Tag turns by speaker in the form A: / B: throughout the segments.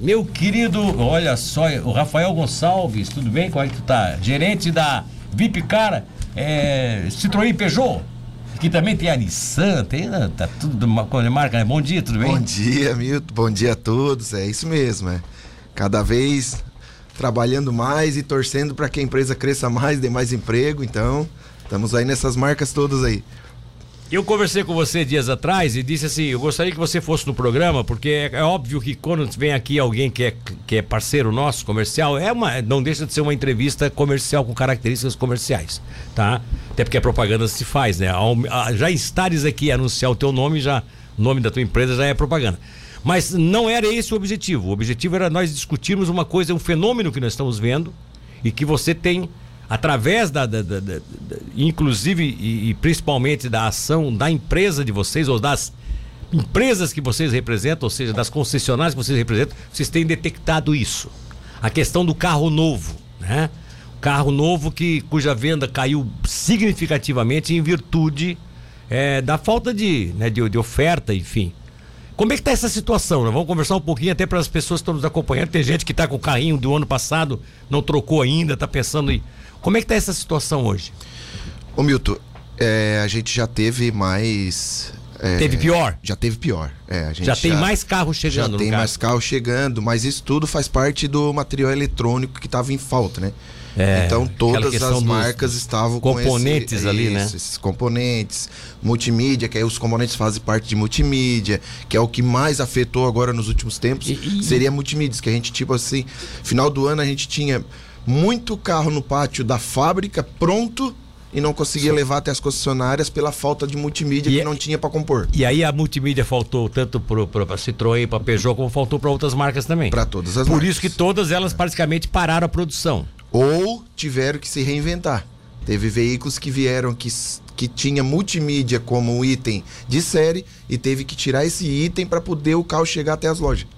A: meu querido, olha só, o Rafael Gonçalves, tudo bem? Como é que tu tá? Gerente da VIP Cara, é, Citroën Peugeot, que também tem a Nissan, tem, ah, tá tudo com marca, né? Bom dia, tudo bem?
B: Bom dia, Milton, bom dia a todos, é isso mesmo, é. Cada vez trabalhando mais e torcendo para que a empresa cresça mais, dê mais emprego, então estamos aí nessas marcas todas aí.
A: Eu conversei com você dias atrás e disse assim: eu gostaria que você fosse no programa, porque é, é, óbvio que quando vem aqui alguém que é, que é parceiro nosso, comercial, é uma, não deixa de ser uma entrevista comercial com características comerciais, tá? Até porque a propaganda se faz, né? Já estares aqui anunciar o teu nome, já o nome da tua empresa já é propaganda. Mas não era esse o objetivo. O objetivo era nós discutirmos uma coisa, um fenômeno que nós estamos vendo e que você tem através da, da, da, da inclusive e, e, principalmente da ação da empresa de vocês ou das empresas que vocês representam, ou seja, das concessionárias que vocês representam, vocês têm detectado isso. A questão do carro novo, né? Carro novo que cuja venda caiu significativamente em virtude é, da falta de, né, de, de oferta, enfim. Como é que está essa situação? Nós vamos conversar um pouquinho até para as pessoas que estão nos acompanhando. Tem gente que está com o carrinho do ano passado, não trocou ainda, está pensando em como é que está essa situação hoje?
B: Ô Milton, é, a gente já teve mais.
A: É, teve pior?
B: Já teve pior. É,
A: já tem já, mais carros chegando.
B: Já tem mais carros chegando, mas isso tudo faz parte do material eletrônico que estava em falta, né? É, então todas as marcas estavam
A: componentes
B: com esse,
A: ali, né?
B: Esses componentes, multimídia, que aí os componentes fazem parte de multimídia, que é o que mais afetou agora nos últimos tempos, e, e... seria multimídias, que a gente tipo assim, final do ano a gente tinha muito carro no pátio da fábrica pronto e não conseguia Sim. levar até as concessionárias pela falta de multimídia e que não tinha para compor.
A: E aí a multimídia faltou tanto para Citroën, para Peugeot, como faltou para outras marcas também.
B: Para todas as
A: Por
B: marcas.
A: isso que todas elas praticamente pararam a produção.
B: Ou tiveram que se reinventar. Teve veículos que vieram que, que tinha multimídia como item de série e teve que tirar esse item para poder o carro chegar até as lojas.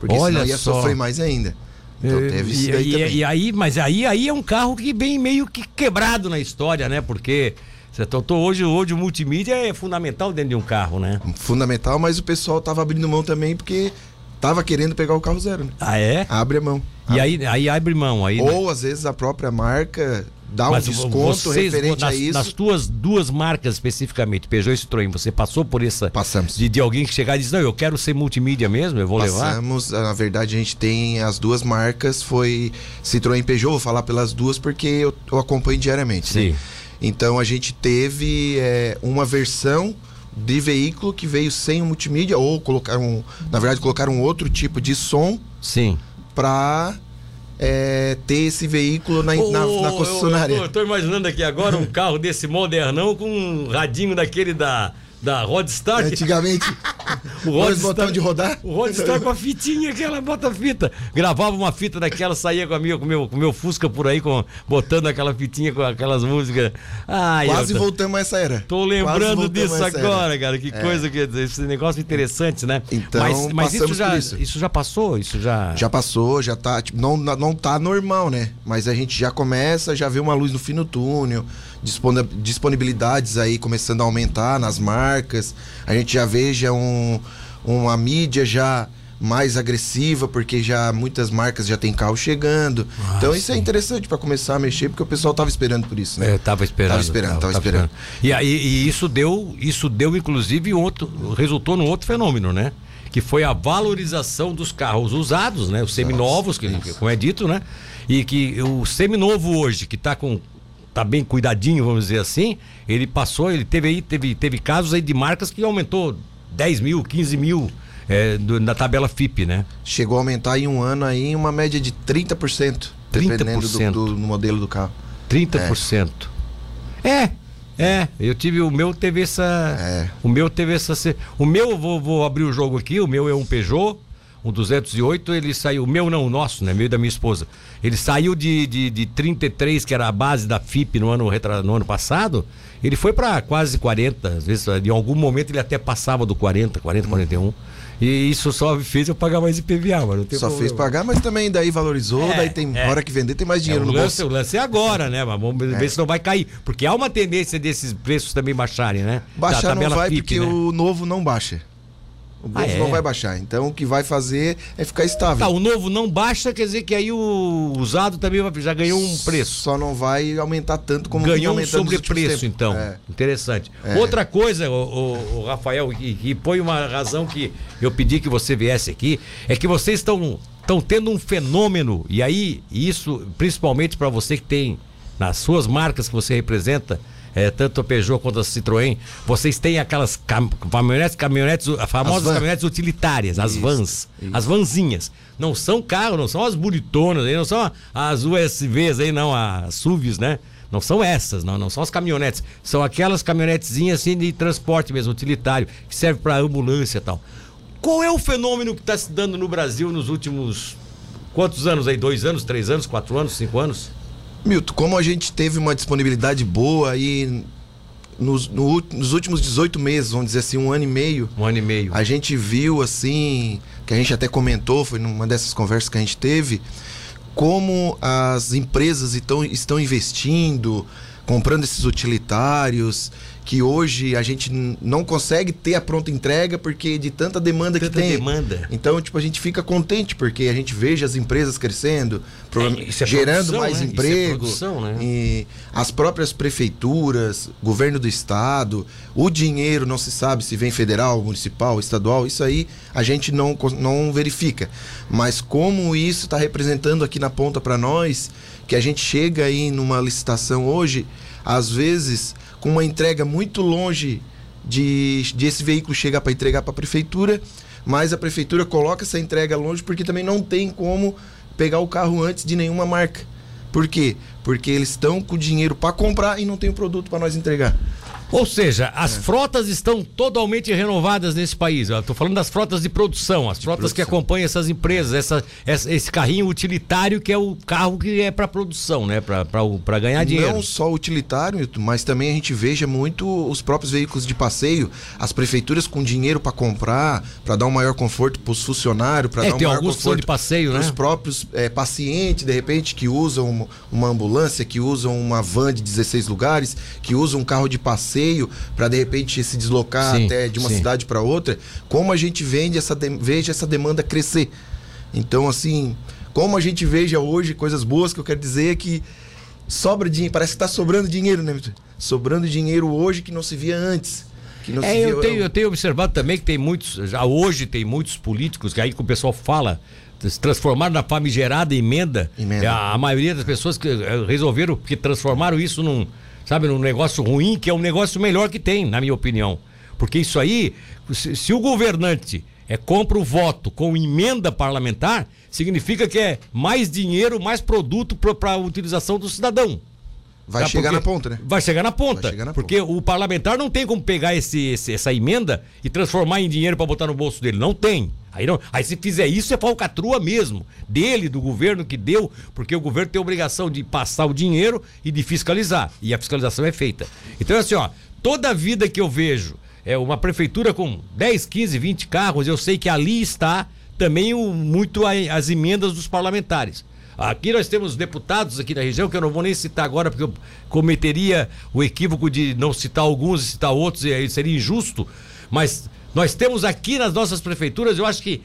B: Porque Olha senão ia só. sofrer mais ainda.
A: Então é, teve isso daí e, também. E aí, mas aí, aí é um carro que vem meio que quebrado na história, né? Porque você tô, tô, hoje, hoje o multimídia é fundamental dentro de um carro, né?
B: Fundamental, mas o pessoal tava abrindo mão também porque tava querendo pegar o carro zero. Né?
A: Ah, é?
B: Abre a mão.
A: E aí, aí abre mão. Aí,
B: Ou né? às vezes a própria marca dá Mas um desconto vocês, referente
A: nas,
B: a isso.
A: Nas tuas duas marcas especificamente, Peugeot e Citroën, você passou por essa.
B: Passamos.
A: De, de alguém que chegar e diz: Não, eu quero ser multimídia mesmo, eu vou
B: Passamos,
A: levar.
B: Passamos, na verdade a gente tem as duas marcas, foi Citroën e Peugeot, vou falar pelas duas porque eu, eu acompanho diariamente. Né? Sim. Né? Então a gente teve é, uma versão de veículo que veio sem o multimídia, ou colocaram, na verdade, colocaram outro tipo de som.
A: Sim.
B: Para é, ter esse veículo na, oh, na, na concessionária.
A: Eu, tô imaginando aqui agora um carro desse modernão com um radinho daquele da da Rodstar.
B: Antigamente,
A: o Rodstar, botão
B: de rodar.
A: O Rodstar com a fitinha, aquela bota fita. Gravava uma fita daquela, saía com a minha, com meu, com meu Fusca por aí, com, botando aquela fitinha com aquelas músicas.
B: Ai, Quase tô, voltamos a essa era.
A: Tô lembrando disso agora, cara. Que é. coisa que. Esse negócio interessante, né?
B: Então, mas, mas isso
A: já,
B: isso.
A: isso. já passou? Isso já.
B: Já passou, já tá. Tipo, não, não tá normal, né? Mas a gente já começa, já vê uma luz no fim do túnel disponibilidades aí começando a aumentar nas marcas. A gente já veja um, uma mídia já mais agressiva, porque já muitas marcas já tem carro chegando. Ah, então isso é interessante para começar a mexer, porque o pessoal tava esperando por isso, né?
A: É, tava esperando.
B: Tava esperando, tava, tava esperando. esperando.
A: E, aí, e isso deu, isso deu inclusive outro, resultou num outro fenômeno, né? Que foi a valorização dos carros usados, né? Os seminovos, que, como é dito, né? E que o seminovo hoje, que está com tá bem cuidadinho, vamos dizer assim, ele passou, ele teve aí, teve, teve casos aí de marcas que aumentou 10 mil, 15 mil é, do, na tabela FIP, né?
B: Chegou a aumentar em um ano aí uma média de 30%, 30%. dependendo do, do, do modelo do carro.
A: 30%. É. é. É, eu tive o meu teve essa, é. o meu teve essa, o meu vou, vou abrir o jogo aqui, o meu é um Peugeot um 208, ele saiu, o meu não, o nosso, né? Meio da minha esposa. Ele saiu de, de, de 33, que era a base da FIP no ano, no ano passado, ele foi para quase 40. Às vezes, em algum momento ele até passava do 40, 40, hum. 41. E isso só fez eu pagar mais IPVA, mano.
B: Só problema. fez pagar, mas também daí valorizou, é, daí tem é. hora que vender, tem mais dinheiro
A: é,
B: no
A: lance,
B: bolso.
A: O lance é agora, né? Mas vamos ver é. se não vai cair. Porque há uma tendência desses preços também baixarem, né?
B: Baixar não vai, FIP, porque né? o novo não baixa. O novo ah, é? não vai baixar. Então o que vai fazer é ficar estável. Tá,
A: o novo não baixa, quer dizer que aí o usado também já ganhou um preço.
B: Só não vai aumentar tanto como
A: ganhou um sobrepreço, então. É. Interessante. É. Outra coisa, o, o, o Rafael, e põe uma razão que eu pedi que você viesse aqui, é que vocês estão estão tendo um fenômeno e aí isso principalmente para você que tem nas suas marcas que você representa é, tanto a Peugeot quanto a Citroën, vocês têm aquelas cam caminhonetes, caminhonetes, as famosas as caminhonetes utilitárias, as isso, vans, isso. as vanzinhas. Não são carros, não são as bonitonas, não são as USVs aí, não, as SUVs, né? Não são essas, não, não são as caminhonetes. São aquelas caminhonetezinhas assim de transporte mesmo, utilitário, que serve para ambulância e tal. Qual é o fenômeno que está se dando no Brasil nos últimos quantos anos aí? Dois anos, três anos, quatro anos, cinco anos?
B: Milton, como a gente teve uma disponibilidade boa aí nos, no, nos últimos 18 meses, vamos dizer assim, um ano e meio.
A: Um ano e meio.
B: A gente viu assim, que a gente até comentou, foi numa dessas conversas que a gente teve, como as empresas estão, estão investindo, comprando esses utilitários, que hoje a gente não consegue ter a pronta entrega porque de tanta demanda tanta que tem.
A: demanda.
B: Então, tipo, a gente fica contente porque a gente veja as empresas crescendo, é, é gerando mais né? emprego. É produção, né? E as próprias prefeituras, governo do estado, o dinheiro não se sabe se vem federal, municipal, estadual, isso aí a gente não, não verifica. Mas como isso está representando aqui na ponta para nós, que a gente chega aí numa licitação hoje, às vezes com uma entrega muito longe de, de esse veículo chegar para entregar para a prefeitura, mas a prefeitura coloca essa entrega longe porque também não tem como pegar o carro antes de nenhuma marca. Por quê? Porque eles estão com dinheiro para comprar e não tem o produto para nós entregar.
A: Ou seja, as é. frotas estão totalmente renovadas nesse país. Estou falando das frotas de produção, as de frotas produção. que acompanham essas empresas, essa, essa, esse carrinho utilitário que é o carro que é para produção, né? Para ganhar dinheiro.
B: Não só utilitário, mas também a gente veja muito os próprios veículos de passeio, as prefeituras com dinheiro para comprar, para dar um maior conforto para os funcionários, para
A: é,
B: dar um maior
A: conforto
B: de
A: passeio,
B: né?
A: Os
B: próprios é, pacientes, de repente, que usam uma ambulância, que usam uma van de 16 lugares, que usam um carro de passeio passeio para de repente se deslocar sim, até de uma sim. cidade para outra, como a gente vende essa veja essa demanda crescer. Então, assim, como a gente veja hoje coisas boas que eu quero dizer é que sobra dinheiro, parece que está sobrando dinheiro, né? Sobrando dinheiro hoje que não se via antes.
A: é, eu, tenho, eu tenho observado também que tem muitos, já hoje tem muitos políticos, que aí que o pessoal fala, se transformaram na famigerada emenda. emenda. A, a maioria das pessoas que eh, resolveram, que transformaram isso num, sabe, num negócio ruim, que é um negócio melhor que tem, na minha opinião. Porque isso aí, se, se o governante é compra o voto com emenda parlamentar, significa que é mais dinheiro, mais produto para a utilização do cidadão.
B: Vai tá? chegar porque na ponta, né?
A: Vai chegar na ponta. Chegar na porque ponta. o parlamentar não tem como pegar esse, esse essa emenda e transformar em dinheiro para botar no bolso dele. Não tem. Aí, não, aí se fizer isso é falcatrua mesmo. Dele, do governo que deu, porque o governo tem a obrigação de passar o dinheiro e de fiscalizar. E a fiscalização é feita. Então, assim, ó, toda a vida que eu vejo é uma prefeitura com 10, 15, 20 carros, eu sei que ali está também o, muito as emendas dos parlamentares. Aqui nós temos deputados aqui na região, que eu não vou nem citar agora, porque eu cometeria o equívoco de não citar alguns e citar outros, e aí seria injusto. Mas nós temos aqui nas nossas prefeituras, eu acho que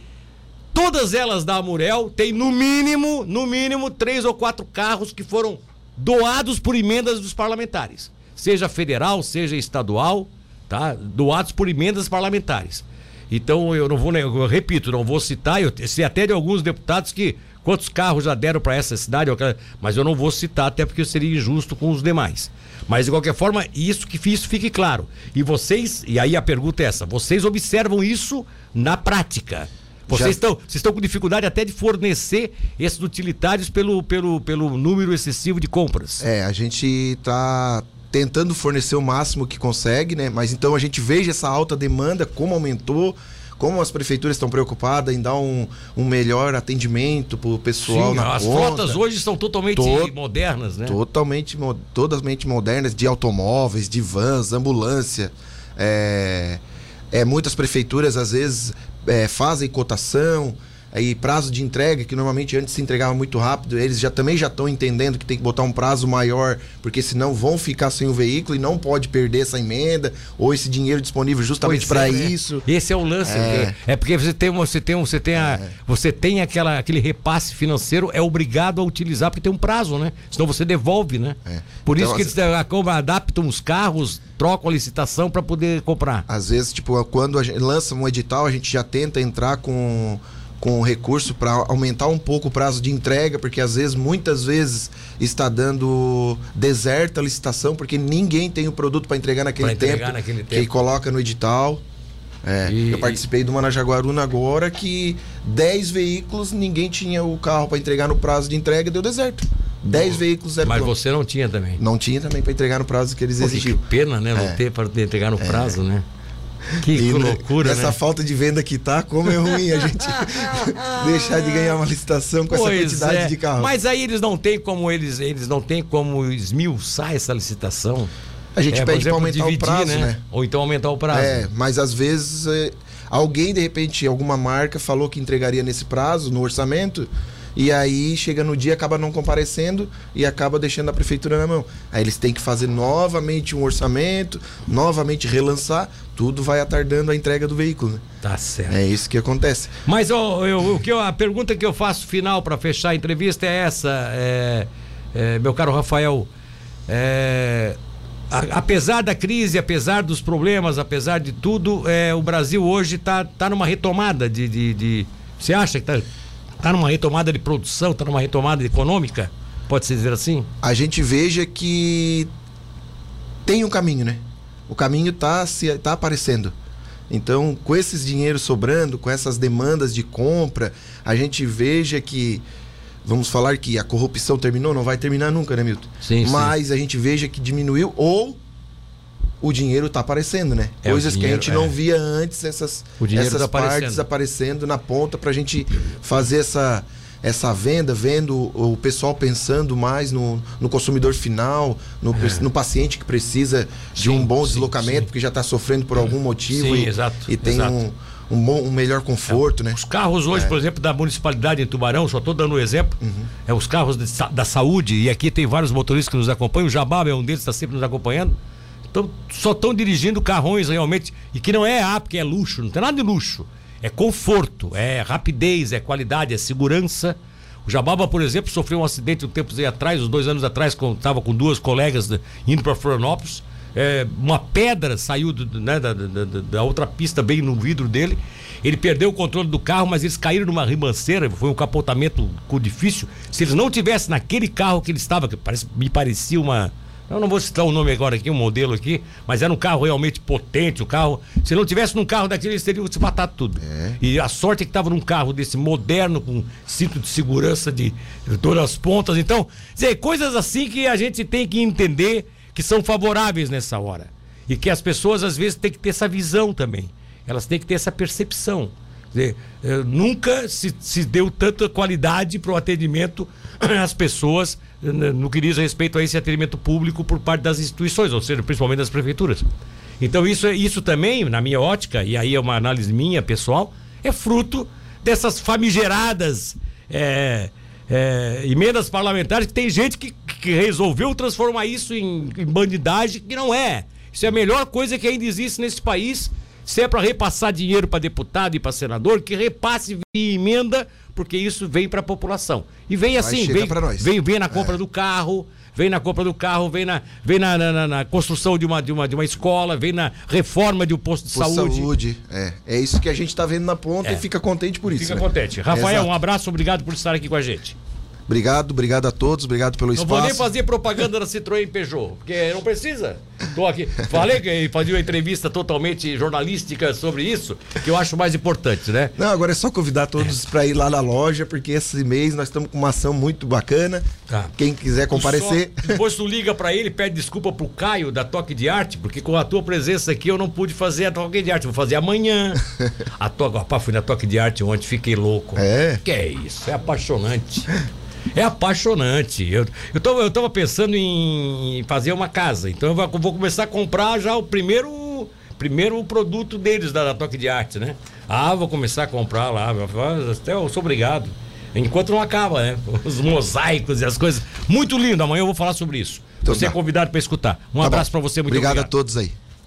A: todas elas da Amurel têm no mínimo, no mínimo, três ou quatro carros que foram doados por emendas dos parlamentares. Seja federal, seja estadual, tá? Doados por emendas parlamentares. Então eu não vou, eu repito, não vou citar, eu sei até de alguns deputados que quantos carros já deram para essa cidade, mas eu não vou citar até porque eu seria injusto com os demais. Mas de qualquer forma, isso que isso fique claro. E vocês, e aí a pergunta é essa, vocês observam isso na prática? Vocês estão, vocês estão com dificuldade até de fornecer esses utilitários pelo, pelo, pelo número excessivo de compras.
B: É, a gente está tentando fornecer o máximo que consegue, né? Mas então a gente veja essa alta demanda, como aumentou, como as prefeituras estão preocupadas em dar um, um melhor atendimento para o pessoal Sim, na
A: as
B: ponta.
A: frotas hoje são totalmente to modernas, né?
B: Totalmente, totalmente modernas, de automóveis, de vans, ambulância. É, é, muitas prefeituras às vezes é, fazem cotação, aí prazo de entrega, que normalmente antes se entregava muito rápido, eles já também já estão entendendo que tem que botar um prazo maior, porque senão vão ficar sem o veículo e não pode perder essa emenda ou esse dinheiro disponível justamente para é, né? isso.
A: Esse é o lance, é, é porque você tem você tem você tem a, é. você tem aquela aquele repasse financeiro é obrigado a utilizar porque tem um prazo, né? Senão você devolve, né? É. Por então, isso que eles adaptam os carros, trocam a licitação para poder comprar.
B: Às vezes, tipo, quando a gente lança um edital, a gente já tenta entrar com com recurso para aumentar um pouco o prazo de entrega, porque às vezes, muitas vezes, está dando deserta a licitação, porque ninguém tem o produto para entregar, naquele, entregar tempo, naquele tempo que coloca no edital. É, e... Eu participei de uma na Jaguaruna agora que 10 veículos, ninguém tinha o carro para entregar no prazo de entrega, deu deserto. 10 veículos
A: eram. Mas você não tinha também?
B: Não tinha também para entregar no prazo que eles exigiam.
A: Que pena, né? Não é. ter para entregar no é. prazo, né? Que, e, loucura,
B: essa
A: né?
B: falta de venda que tá, como é ruim a gente deixar de ganhar uma licitação com pois essa quantidade é. de carros.
A: Mas aí eles não têm como eles, eles não têm como esmiuçar essa licitação.
B: A gente é, pede para aumentar dividir, o prazo, né? né?
A: Ou então aumentar o prazo.
B: É, mas às vezes é, alguém de repente alguma marca falou que entregaria nesse prazo no orçamento e aí chega no dia, acaba não comparecendo e acaba deixando a prefeitura na mão. Aí eles têm que fazer novamente um orçamento, novamente relançar, tudo vai atardando a entrega do veículo. Né?
A: Tá certo.
B: É isso que acontece.
A: Mas ó, eu, o que eu, a pergunta que eu faço final para fechar a entrevista é essa, é, é, meu caro Rafael. É, a, apesar da crise, apesar dos problemas, apesar de tudo, é, o Brasil hoje está tá numa retomada de, de, de, Você acha que está Está numa retomada de produção, está numa retomada econômica? Pode-se dizer assim?
B: A gente veja que tem um caminho, né? O caminho está tá aparecendo. Então, com esses dinheiros sobrando, com essas demandas de compra, a gente veja que vamos falar que a corrupção terminou, não vai terminar nunca, né, Milton?
A: Sim,
B: Mas
A: sim.
B: a gente veja que diminuiu ou o dinheiro está aparecendo, né? É, Coisas dinheiro, que a gente não é. via antes, essas, essas tá partes aparecendo. aparecendo na ponta para a gente fazer essa, essa venda, vendo o pessoal pensando mais no, no consumidor final, no, é. no paciente que precisa sim, de um bom sim, deslocamento, sim. porque já está sofrendo por algum motivo
A: e,
B: exato,
A: e
B: tem
A: exato.
B: um um, bom, um melhor conforto, é. né?
A: Os carros hoje, é. por exemplo, da municipalidade em Tubarão, só estou dando um exemplo, uhum. é os carros de, da saúde, e aqui tem vários motoristas que nos acompanham, o Jabá é um deles, está sempre nos acompanhando. Então, só estão dirigindo carrões realmente, e que não é A, porque é luxo, não tem nada de luxo. É conforto, é rapidez, é qualidade, é segurança. O Jababa, por exemplo, sofreu um acidente um tempo atrás, uns dois anos atrás, quando estava com duas colegas indo para Florianópolis. É, uma pedra saiu do, né, da, da, da, outra pista bem no vidro dele. Ele perdeu o controle do carro, mas eles caíram numa ribanceira, foi um capotamento difícil. Se eles não tivessem naquele carro que ele estava, que parece, me parecia uma, eu não vou citar o nome agora aqui, um modelo aqui, mas era um carro realmente potente, o carro. Se não tivesse num carro daquele, eles teriam se matado tudo. É. E a sorte é que estava num carro desse moderno, com cinto de segurança de, de todas as pontas. Então, dizer, coisas assim que a gente tem que entender que são favoráveis nessa hora. E que as pessoas, às vezes, têm que ter essa visão também. Elas têm que ter essa percepção. Dizer, eh, nunca se, se deu tanta qualidade para o atendimento às pessoas no que diz respeito a esse atendimento público por parte das instituições, ou seja, principalmente das prefeituras. Então isso, isso também, na minha ótica, e aí é uma análise minha pessoal, é fruto dessas famigeradas é, é, emendas parlamentares que tem gente que, que resolveu transformar isso em, em bandidagem, que não é. Isso é a melhor coisa que ainda existe nesse país. Se é para repassar dinheiro para deputado e para senador, que repasse via emenda porque isso vem para a população. E vem assim, vem, vem, vem na compra é. do carro, vem na compra do carro, vem na, vem na, na, na, construção de uma, de, uma, de uma escola, vem na reforma de um posto de posto saúde.
B: saúde. É. é isso que a gente está vendo na ponta é. e fica contente por isso.
A: Fica
B: né?
A: contente. Rafael, um abraço, obrigado por estar aqui com a gente.
B: Obrigado, obrigado a todos, obrigado pelo espaço. Não vou nem
A: fazer propaganda da Citroën Peugeot, porque não precisa. Tô aqui. Falei que fazia uma entrevista totalmente jornalística sobre isso, que eu acho mais importante, né?
B: Não, agora é só convidar todos para ir lá na loja, porque esse mês nós estamos com uma ação muito bacana. Tá. Quem quiser comparecer.
A: Só, depois tu liga para ele, pede desculpa pro Caio da Toque de Arte, porque com a tua presença aqui eu não pude fazer a Toque de Arte, vou fazer amanhã. a toque, rapaz, fui na Toque de Arte ontem, fiquei louco.
B: É.
A: Que é isso, é apaixonante. É apaixonante. Eu, eu, tô, eu pensando em fazer uma casa. Então eu vou, vou começar a comprar já o primeiro primeiro o produto deles, da, da Toque de Arte, né? Ah, vou começar a comprar lá. Até eu sou obrigado. Enquanto não acaba, né? Os mosaicos e as coisas. Muito lindo. Amanhã eu vou falar sobre isso. Então, você é tá. é convidado para escutar. Um tá abraço para você,
B: muito obrigado. Obrigado a todos aí.